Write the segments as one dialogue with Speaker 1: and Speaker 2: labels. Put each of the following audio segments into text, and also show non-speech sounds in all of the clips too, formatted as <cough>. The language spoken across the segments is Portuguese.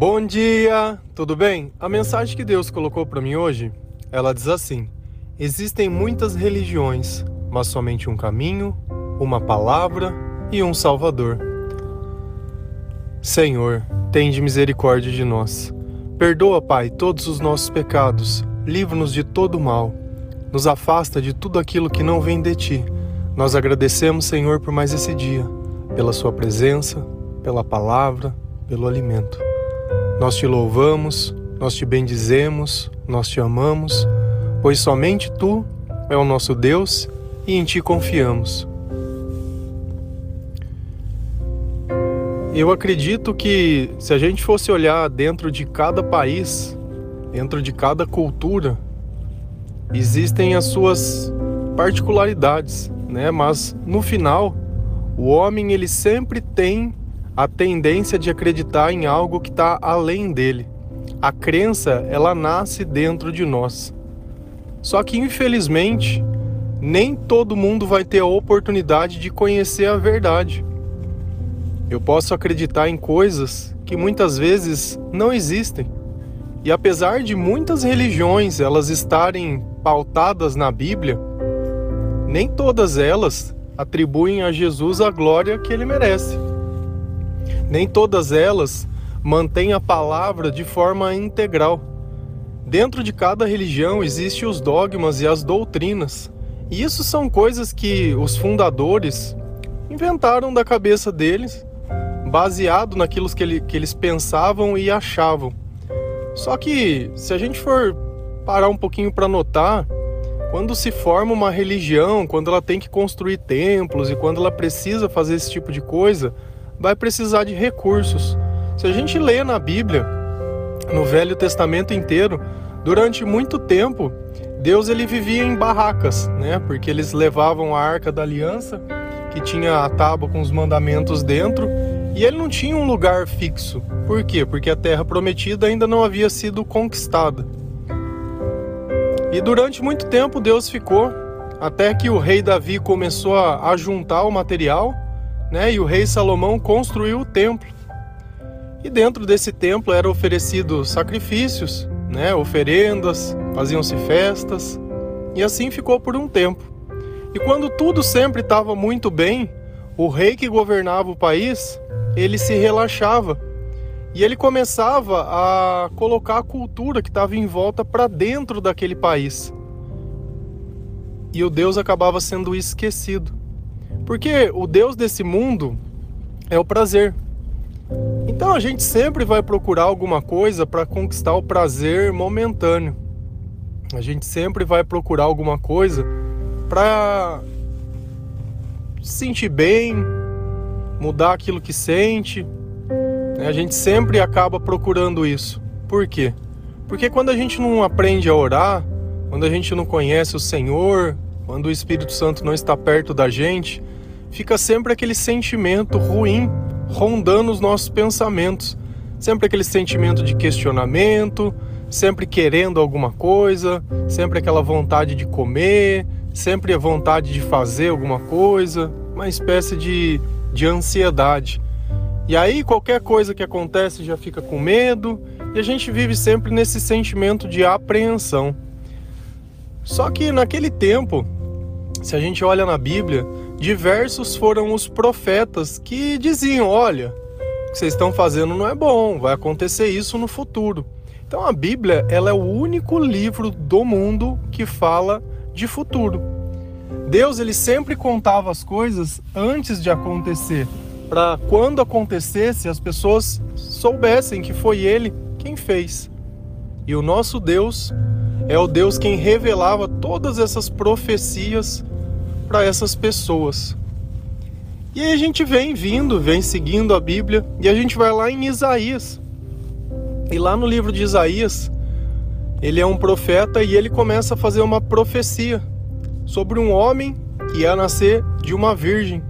Speaker 1: Bom dia, tudo bem? A mensagem que Deus colocou para mim hoje, ela diz assim: Existem muitas religiões, mas somente um caminho, uma palavra e um Salvador. Senhor, tende misericórdia de nós. Perdoa, Pai, todos os nossos pecados. Livra-nos de todo mal. Nos afasta de tudo aquilo que não vem de ti. Nós agradecemos, Senhor, por mais esse dia, pela Sua presença, pela palavra, pelo alimento. Nós te louvamos, nós te bendizemos, nós te amamos, pois somente tu é o nosso Deus e em ti confiamos. Eu acredito que se a gente fosse olhar dentro de cada país, dentro de cada cultura, existem as suas particularidades, né? Mas no final, o homem ele sempre tem a tendência de acreditar em algo que está além dele. A crença, ela nasce dentro de nós. Só que, infelizmente, nem todo mundo vai ter a oportunidade de conhecer a verdade. Eu posso acreditar em coisas que muitas vezes não existem. E apesar de muitas religiões elas estarem pautadas na Bíblia, nem todas elas atribuem a Jesus a glória que ele merece. Nem todas elas mantêm a palavra de forma integral. Dentro de cada religião existem os dogmas e as doutrinas. E isso são coisas que os fundadores inventaram da cabeça deles, baseado naquilo que, ele, que eles pensavam e achavam. Só que, se a gente for parar um pouquinho para notar, quando se forma uma religião, quando ela tem que construir templos e quando ela precisa fazer esse tipo de coisa, vai precisar de recursos. Se a gente lê na Bíblia, no Velho Testamento inteiro, durante muito tempo, Deus ele vivia em barracas, né? Porque eles levavam a Arca da Aliança, que tinha a tábua com os mandamentos dentro, e ele não tinha um lugar fixo. Por quê? Porque a terra prometida ainda não havia sido conquistada. E durante muito tempo Deus ficou, até que o rei Davi começou a, juntar o material né? E o rei Salomão construiu o templo. E dentro desse templo eram oferecidos sacrifícios, né? Oferendas, faziam-se festas. E assim ficou por um tempo. E quando tudo sempre estava muito bem, o rei que governava o país, ele se relaxava. E ele começava a colocar a cultura que estava em volta para dentro daquele país. E o Deus acabava sendo esquecido. Porque o Deus desse mundo é o prazer. Então a gente sempre vai procurar alguma coisa para conquistar o prazer momentâneo. A gente sempre vai procurar alguma coisa para se sentir bem, mudar aquilo que sente. A gente sempre acaba procurando isso. Por quê? Porque quando a gente não aprende a orar, quando a gente não conhece o Senhor, quando o Espírito Santo não está perto da gente, fica sempre aquele sentimento ruim rondando os nossos pensamentos. Sempre aquele sentimento de questionamento, sempre querendo alguma coisa, sempre aquela vontade de comer, sempre a vontade de fazer alguma coisa, uma espécie de, de ansiedade. E aí qualquer coisa que acontece já fica com medo e a gente vive sempre nesse sentimento de apreensão. Só que naquele tempo, se a gente olha na Bíblia, diversos foram os profetas que diziam: olha, o que vocês estão fazendo não é bom, vai acontecer isso no futuro. Então a Bíblia ela é o único livro do mundo que fala de futuro. Deus ele sempre contava as coisas antes de acontecer, para quando acontecesse as pessoas soubessem que foi Ele quem fez. E o nosso Deus é o Deus quem revelava todas essas profecias para essas pessoas. E aí a gente vem vindo, vem seguindo a Bíblia e a gente vai lá em Isaías. E lá no livro de Isaías, ele é um profeta e ele começa a fazer uma profecia sobre um homem que ia nascer de uma virgem,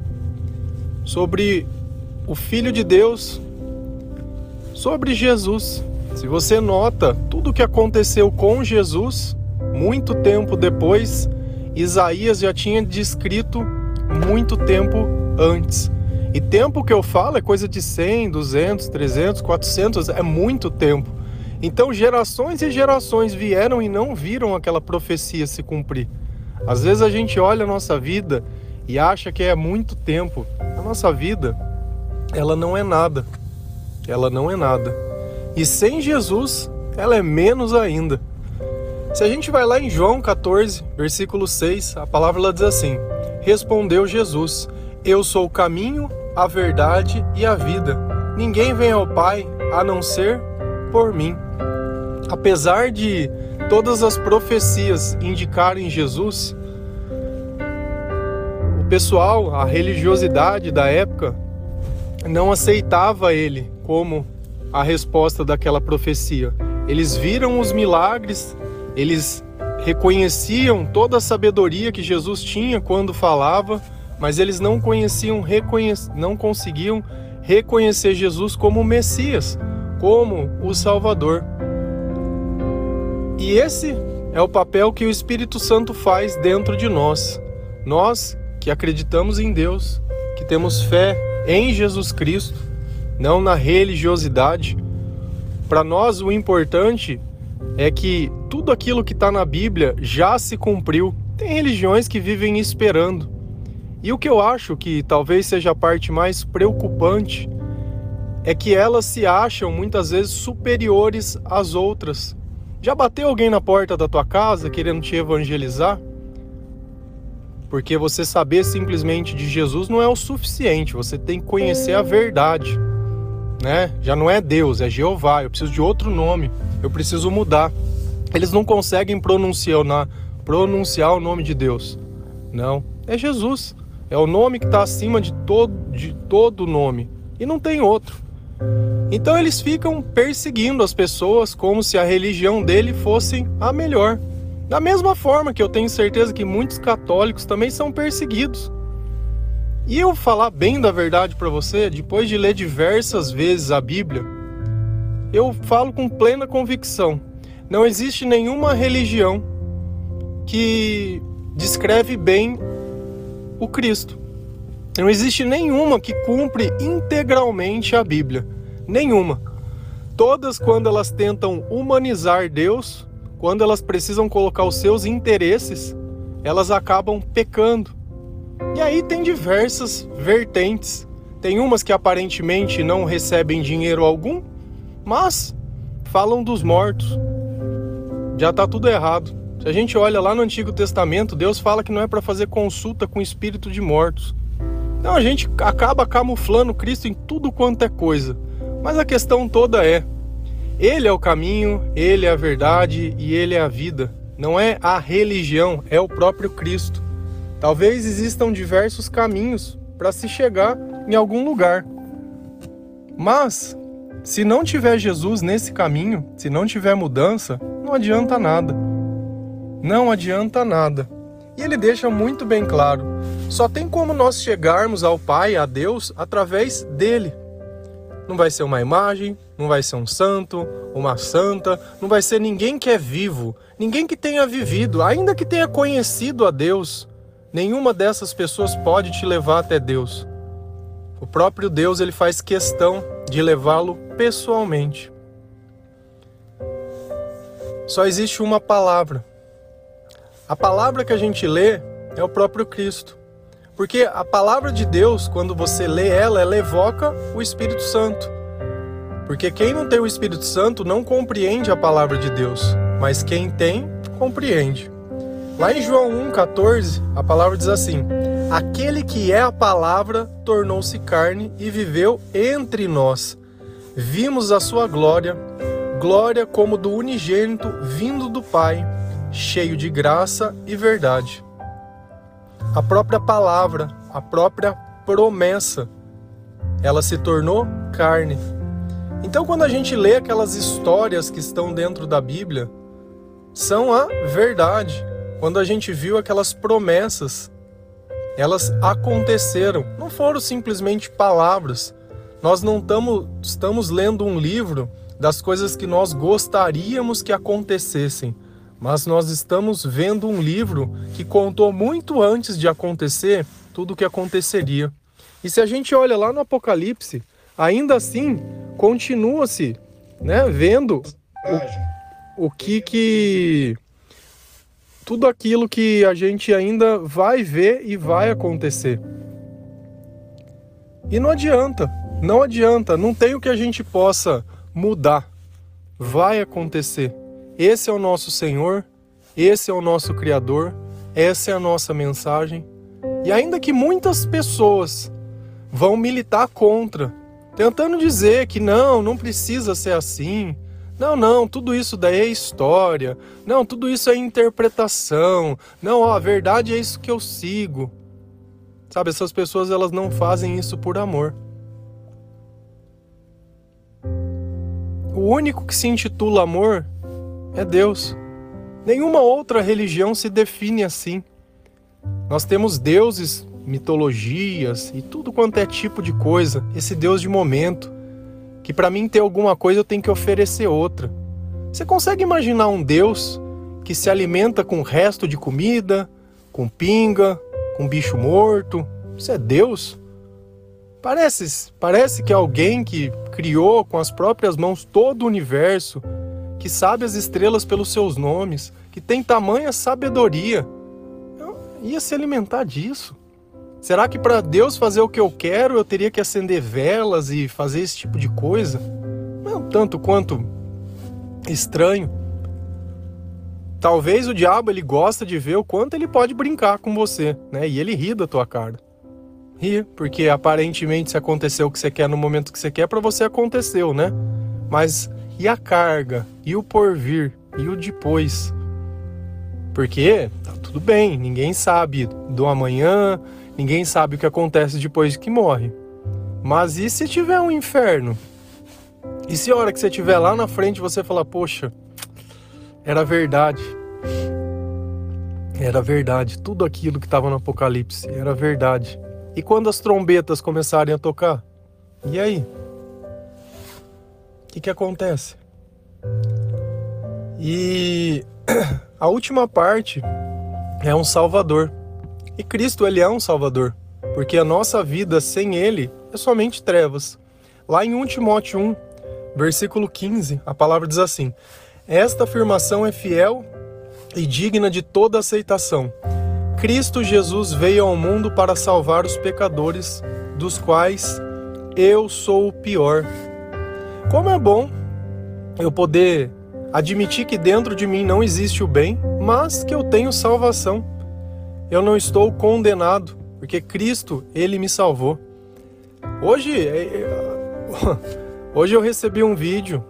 Speaker 1: sobre o Filho de Deus, sobre Jesus. Se você nota tudo o que aconteceu com Jesus, muito tempo depois, Isaías já tinha descrito muito tempo antes. E tempo que eu falo é coisa de 100, 200, 300, 400, é muito tempo. Então gerações e gerações vieram e não viram aquela profecia se cumprir. Às vezes a gente olha a nossa vida e acha que é muito tempo. A nossa vida, ela não é nada. Ela não é nada. E sem Jesus, ela é menos ainda. Se a gente vai lá em João 14, versículo 6, a palavra diz assim: Respondeu Jesus: Eu sou o caminho, a verdade e a vida. Ninguém vem ao Pai a não ser por mim. Apesar de todas as profecias indicarem Jesus, o pessoal, a religiosidade da época, não aceitava ele como a resposta daquela profecia. Eles viram os milagres, eles reconheciam toda a sabedoria que Jesus tinha quando falava, mas eles não conheciam, não conseguiam reconhecer Jesus como o Messias, como o Salvador. E esse é o papel que o Espírito Santo faz dentro de nós. Nós que acreditamos em Deus, que temos fé em Jesus Cristo, não na religiosidade. Para nós, o importante é que tudo aquilo que está na Bíblia já se cumpriu. Tem religiões que vivem esperando. E o que eu acho que talvez seja a parte mais preocupante é que elas se acham muitas vezes superiores às outras. Já bateu alguém na porta da tua casa querendo te evangelizar? Porque você saber simplesmente de Jesus não é o suficiente, você tem que conhecer a verdade, né? Já não é Deus, é Jeová, eu preciso de outro nome, eu preciso mudar. Eles não conseguem pronunciar, pronunciar o nome de Deus. Não, é Jesus. É o nome que está acima de todo, de todo nome. E não tem outro. Então eles ficam perseguindo as pessoas como se a religião dele fosse a melhor. Da mesma forma que eu tenho certeza que muitos católicos também são perseguidos. E eu falar bem da verdade para você, depois de ler diversas vezes a Bíblia, eu falo com plena convicção. Não existe nenhuma religião que descreve bem o Cristo. Não existe nenhuma que cumpre integralmente a Bíblia. Nenhuma. Todas, quando elas tentam humanizar Deus, quando elas precisam colocar os seus interesses, elas acabam pecando. E aí tem diversas vertentes. Tem umas que aparentemente não recebem dinheiro algum, mas falam dos mortos. Já está tudo errado. Se a gente olha lá no Antigo Testamento, Deus fala que não é para fazer consulta com o espírito de mortos. Então a gente acaba camuflando Cristo em tudo quanto é coisa. Mas a questão toda é: Ele é o caminho, Ele é a verdade e Ele é a vida. Não é a religião, é o próprio Cristo. Talvez existam diversos caminhos para se chegar em algum lugar. Mas, se não tiver Jesus nesse caminho, se não tiver mudança, não adianta nada. Não adianta nada. E ele deixa muito bem claro: só tem como nós chegarmos ao Pai, a Deus, através dele. Não vai ser uma imagem, não vai ser um santo, uma santa, não vai ser ninguém que é vivo, ninguém que tenha vivido, ainda que tenha conhecido a Deus. Nenhuma dessas pessoas pode te levar até Deus. O próprio Deus ele faz questão de levá-lo pessoalmente. Só existe uma palavra. A palavra que a gente lê é o próprio Cristo. Porque a palavra de Deus, quando você lê ela, ela evoca o Espírito Santo. Porque quem não tem o Espírito Santo não compreende a palavra de Deus, mas quem tem, compreende. Lá em João 1,14, a palavra diz assim: Aquele que é a palavra tornou-se carne e viveu entre nós. Vimos a sua glória, glória como do unigênito vindo do Pai, cheio de graça e verdade a própria palavra, a própria promessa, ela se tornou carne. Então, quando a gente lê aquelas histórias que estão dentro da Bíblia, são a verdade. Quando a gente viu aquelas promessas, elas aconteceram, não foram simplesmente palavras. Nós não tamo, estamos lendo um livro das coisas que nós gostaríamos que acontecessem mas nós estamos vendo um livro que contou muito antes de acontecer tudo o que aconteceria. E se a gente olha lá no Apocalipse, ainda assim continua-se, né, vendo o, o que que tudo aquilo que a gente ainda vai ver e vai acontecer. E não adianta, não adianta, não tem o que a gente possa mudar. Vai acontecer. Esse é o nosso Senhor, esse é o nosso Criador, essa é a nossa mensagem. E ainda que muitas pessoas vão militar contra, tentando dizer que não, não precisa ser assim. Não, não, tudo isso daí é história. Não, tudo isso é interpretação. Não, ó, a verdade é isso que eu sigo. Sabe, essas pessoas elas não fazem isso por amor. O único que se intitula amor é Deus. Nenhuma outra religião se define assim. Nós temos deuses, mitologias e tudo quanto é tipo de coisa, esse Deus de momento, que para mim ter alguma coisa eu tenho que oferecer outra. Você consegue imaginar um Deus que se alimenta com resto de comida, com pinga, com bicho morto? Isso é Deus? Parece, parece que é alguém que criou com as próprias mãos todo o universo, que sabe as estrelas pelos seus nomes, que tem tamanha sabedoria, ia se alimentar disso. Será que para Deus fazer o que eu quero, eu teria que acender velas e fazer esse tipo de coisa? Não tanto quanto estranho. Talvez o diabo ele gosta de ver o quanto ele pode brincar com você, né? E ele ri da tua cara. Ri, porque aparentemente se aconteceu o que você quer no momento que você quer, para você aconteceu, né? Mas e a carga? E o porvir? E o depois? Porque tá tudo bem, ninguém sabe do amanhã, Ninguém sabe o que acontece depois que morre. Mas e se tiver um inferno? E se a hora que você estiver lá na frente você falar, poxa, era verdade. Era verdade. Tudo aquilo que estava no Apocalipse era verdade. E quando as trombetas começarem a tocar? E aí? O que, que acontece? E <clears throat> a última parte é um Salvador. E Cristo, ele é um Salvador, porque a nossa vida sem ele é somente trevas. Lá em 1 Timóteo 1, versículo 15, a palavra diz assim: Esta afirmação é fiel e digna de toda aceitação. Cristo Jesus veio ao mundo para salvar os pecadores, dos quais eu sou o pior. Como é bom eu poder admitir que dentro de mim não existe o bem, mas que eu tenho salvação eu não estou condenado, porque Cristo, ele me salvou. Hoje, é, é, <laughs> hoje eu recebi um vídeo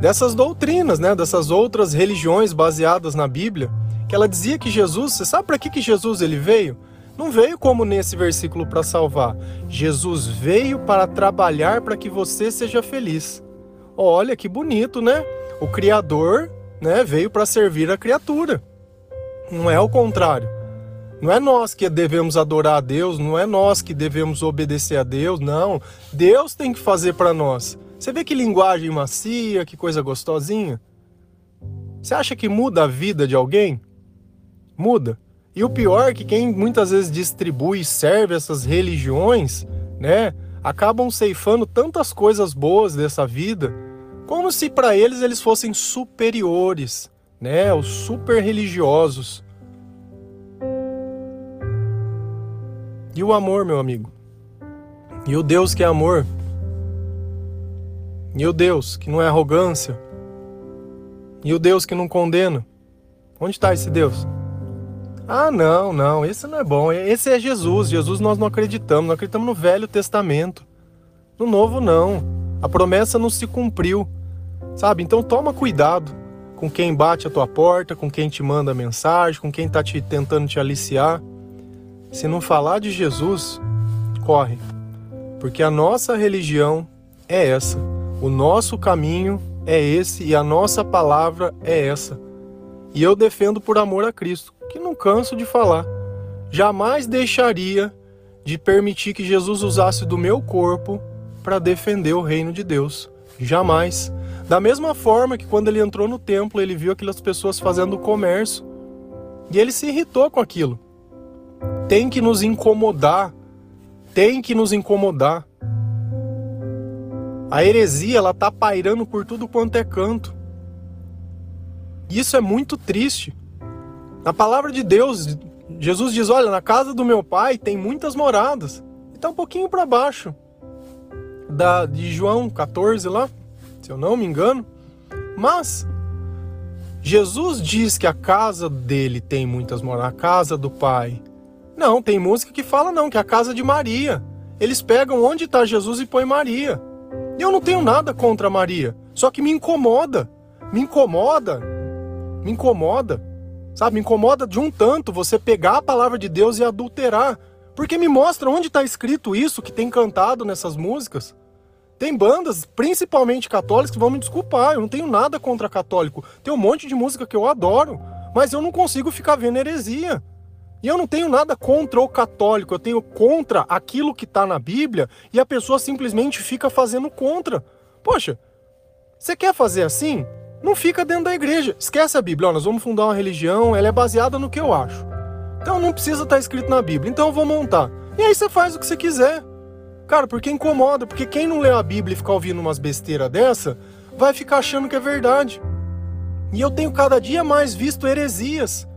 Speaker 1: dessas doutrinas, né, dessas outras religiões baseadas na Bíblia, que ela dizia que Jesus, você sabe para que que Jesus ele veio? Não veio como nesse versículo para salvar. Jesus veio para trabalhar para que você seja feliz. Olha que bonito, né? O criador, né, veio para servir a criatura. Não é o contrário. Não é nós que devemos adorar a Deus, não é nós que devemos obedecer a Deus, não. Deus tem que fazer para nós. Você vê que linguagem macia, que coisa gostosinha? Você acha que muda a vida de alguém? Muda. E o pior é que quem muitas vezes distribui e serve essas religiões, né, acabam ceifando tantas coisas boas dessa vida, como se para eles eles fossem superiores, né, os super religiosos. E o amor, meu amigo? E o Deus que é amor? E o Deus que não é arrogância? E o Deus que não condena? Onde está esse Deus? Ah, não, não, esse não é bom. Esse é Jesus. Jesus nós não acreditamos, nós acreditamos no Velho Testamento. No Novo, não. A promessa não se cumpriu. Sabe? Então toma cuidado com quem bate a tua porta, com quem te manda mensagem, com quem está te tentando te aliciar. Se não falar de Jesus, corre, porque a nossa religião é essa, o nosso caminho é esse e a nossa palavra é essa. E eu defendo por amor a Cristo, que não canso de falar. Jamais deixaria de permitir que Jesus usasse do meu corpo para defender o reino de Deus. Jamais. Da mesma forma que quando ele entrou no templo, ele viu aquelas pessoas fazendo comércio e ele se irritou com aquilo tem que nos incomodar, tem que nos incomodar. A heresia, ela tá pairando por tudo quanto é canto. Isso é muito triste. Na palavra de Deus, Jesus diz: Olha, na casa do meu pai tem muitas moradas. E tá um pouquinho para baixo da, de João 14 lá, se eu não me engano. Mas Jesus diz que a casa dele tem muitas moradas, a casa do pai. Não, tem música que fala não, que é a casa de Maria. Eles pegam onde está Jesus e põe Maria. Eu não tenho nada contra Maria, só que me incomoda. Me incomoda. Me incomoda. Sabe, me incomoda de um tanto você pegar a palavra de Deus e adulterar. Porque me mostra onde está escrito isso que tem cantado nessas músicas. Tem bandas, principalmente católicas, que vão me desculpar. Eu não tenho nada contra católico. Tem um monte de música que eu adoro, mas eu não consigo ficar vendo heresia. E eu não tenho nada contra o católico, eu tenho contra aquilo que está na Bíblia e a pessoa simplesmente fica fazendo contra. Poxa, você quer fazer assim? Não fica dentro da igreja. Esquece a Bíblia, nós vamos fundar uma religião, ela é baseada no que eu acho. Então não precisa estar tá escrito na Bíblia, então eu vou montar. E aí você faz o que você quiser. Cara, porque incomoda, porque quem não lê a Bíblia e ficar ouvindo umas besteiras dessa, vai ficar achando que é verdade. E eu tenho cada dia mais visto heresias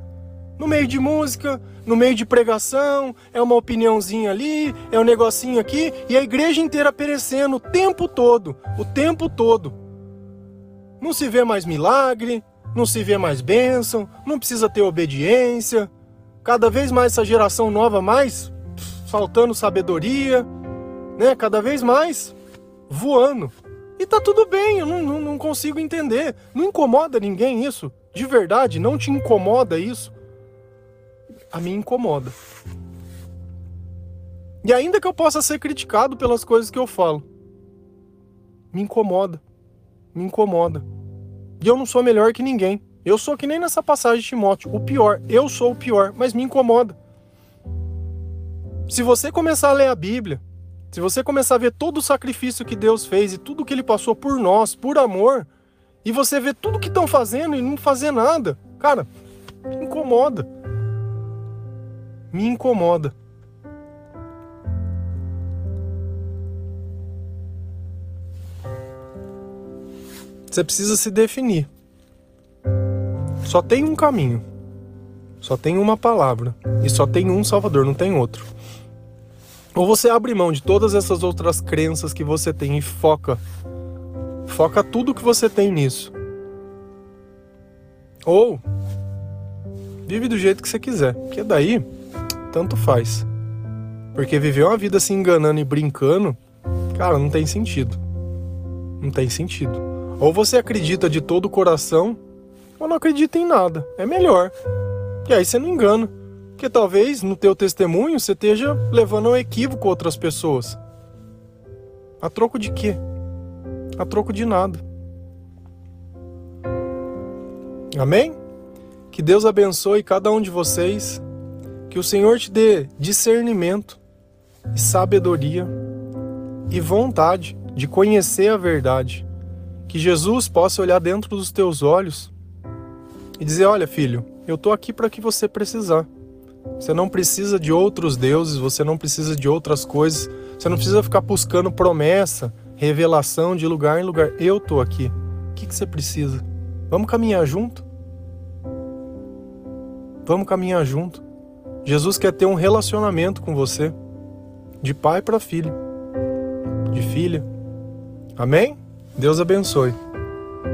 Speaker 1: no meio de música, no meio de pregação, é uma opiniãozinha ali, é um negocinho aqui, e a igreja inteira perecendo o tempo todo, o tempo todo. Não se vê mais milagre, não se vê mais bênção, não precisa ter obediência. Cada vez mais essa geração nova mais faltando sabedoria, né? Cada vez mais voando. E tá tudo bem, eu não, não, não consigo entender. Não incomoda ninguém isso? De verdade, não te incomoda isso? A mim incomoda. E ainda que eu possa ser criticado pelas coisas que eu falo, me incomoda. Me incomoda. E eu não sou melhor que ninguém. Eu sou que nem nessa passagem de Timóteo. O pior, eu sou o pior, mas me incomoda. Se você começar a ler a Bíblia, se você começar a ver todo o sacrifício que Deus fez e tudo que ele passou por nós, por amor, e você ver tudo que estão fazendo e não fazer nada, cara, incomoda me incomoda. Você precisa se definir. Só tem um caminho. Só tem uma palavra. E só tem um Salvador, não tem outro. Ou você abre mão de todas essas outras crenças que você tem e foca. Foca tudo que você tem nisso. Ou vive do jeito que você quiser. Porque daí tanto faz. Porque viver uma vida se enganando e brincando, cara, não tem sentido. Não tem sentido. Ou você acredita de todo o coração, ou não acredita em nada. É melhor. E aí você não engana. Porque talvez no teu testemunho você esteja levando ao equívoco outras pessoas. A troco de quê? A troco de nada. Amém? Que Deus abençoe cada um de vocês. Que o Senhor te dê discernimento e sabedoria e vontade de conhecer a verdade. Que Jesus possa olhar dentro dos teus olhos e dizer: Olha, filho, eu estou aqui para que você precisar. Você não precisa de outros deuses, você não precisa de outras coisas, você não precisa ficar buscando promessa, revelação de lugar em lugar. Eu estou aqui. O que, que você precisa? Vamos caminhar junto? Vamos caminhar junto. Jesus quer ter um relacionamento com você, de pai para filho, de filha. Amém? Deus abençoe.